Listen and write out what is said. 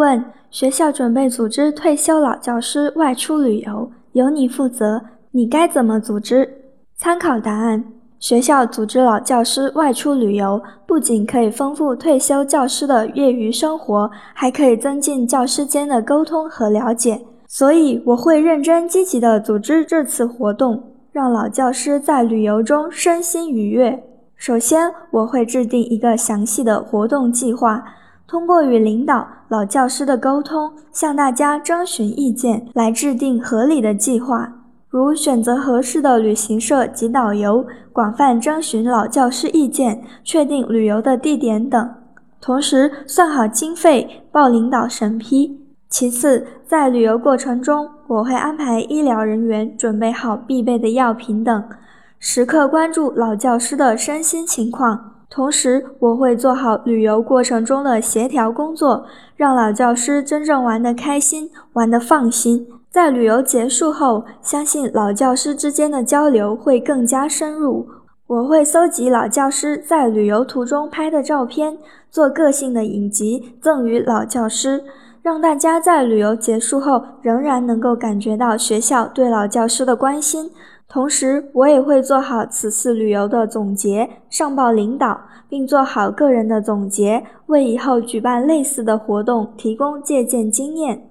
问：学校准备组织退休老教师外出旅游，由你负责，你该怎么组织？参考答案：学校组织老教师外出旅游，不仅可以丰富退休教师的业余生活，还可以增进教师间的沟通和了解。所以，我会认真积极地组织这次活动，让老教师在旅游中身心愉悦。首先，我会制定一个详细的活动计划。通过与领导、老教师的沟通，向大家征询意见，来制定合理的计划，如选择合适的旅行社及导游，广泛征询老教师意见，确定旅游的地点等。同时，算好经费，报领导审批。其次，在旅游过程中，我会安排医疗人员准备好必备的药品等，时刻关注老教师的身心情况。同时，我会做好旅游过程中的协调工作，让老教师真正玩得开心、玩得放心。在旅游结束后，相信老教师之间的交流会更加深入。我会搜集老教师在旅游途中拍的照片，做个性的影集赠予老教师，让大家在旅游结束后仍然能够感觉到学校对老教师的关心。同时，我也会做好此次旅游的总结，上报领导，并做好个人的总结，为以后举办类似的活动提供借鉴经验。